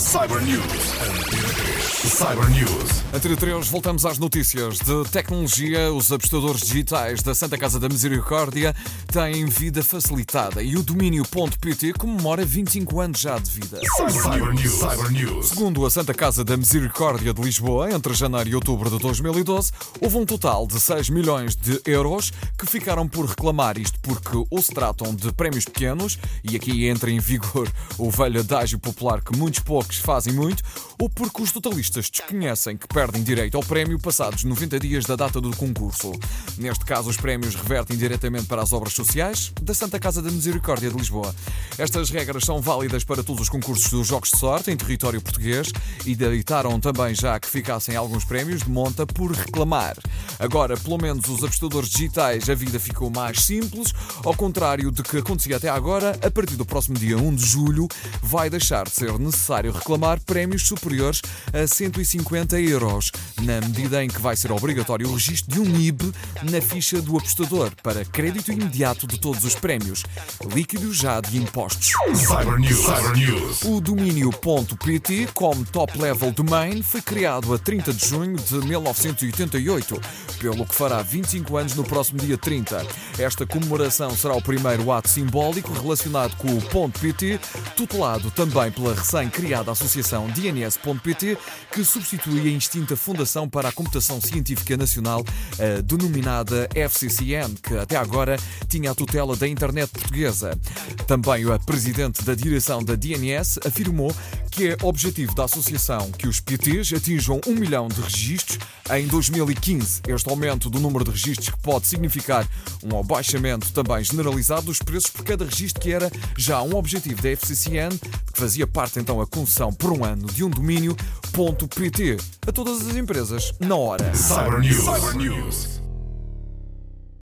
Cyber News. Antena 3. Cyber News. Antena 3, voltamos às notícias de tecnologia. Os apostadores digitais da Santa Casa da Misericórdia têm vida facilitada e o domínio.pt comemora 25 anos já de vida. Cyber News. Cyber News. Segundo a Santa Casa da Misericórdia de Lisboa, entre janeiro e outubro de 2012, houve um total de 6 milhões de euros que ficaram por reclamar isto porque ou se tratam de prémios pequenos, e aqui entra em vigor o velho adágio popular que muitos poucos fazem muito, ou porque os totalistas desconhecem que perdem direito ao prémio passados 90 dias da data do concurso. Neste caso, os prémios revertem diretamente para as obras sociais da Santa Casa da Misericórdia de Lisboa. Estas regras são válidas para todos os concursos dos Jogos de Sorte em território português e deitaram também já que ficassem alguns prémios de monta por reclamar. Agora, pelo menos os apostadores digitais, a vida ficou mais simples, ao contrário de que acontecia até agora, a partir do próximo dia 1 de julho, vai deixar de ser necessário reclamar prémios superiores a 150 euros, na medida em que vai ser obrigatório o registro de um NIB na ficha do apostador para crédito imediato de todos os prémios, líquido já de impostos. Cyber News. Cyber News. O domínio.pt, como top-level domain, foi criado a 30 de junho de 1988, pelo que fará 25 anos no próximo dia 30. Esta comemoração será o primeiro ato simbólico relacionado com o .pt, tutelado também pela recém-criada associação DNS.pt, que substitui a extinta Fundação para a Computação Científica Nacional, denominada FCCN, que até agora tinha a tutela da internet portuguesa. Também a presidente da direção da DNS afirmou que é objetivo da associação que os PTs atinjam um milhão de registros em 2015. Este aumento do número de registros pode significar um abaixamento também generalizado dos preços por cada registro, que era já um objetivo da FCCN, que fazia parte então a concessão por um ano de um domínio.pt a todas as empresas na hora. Cyber News. Cyber News.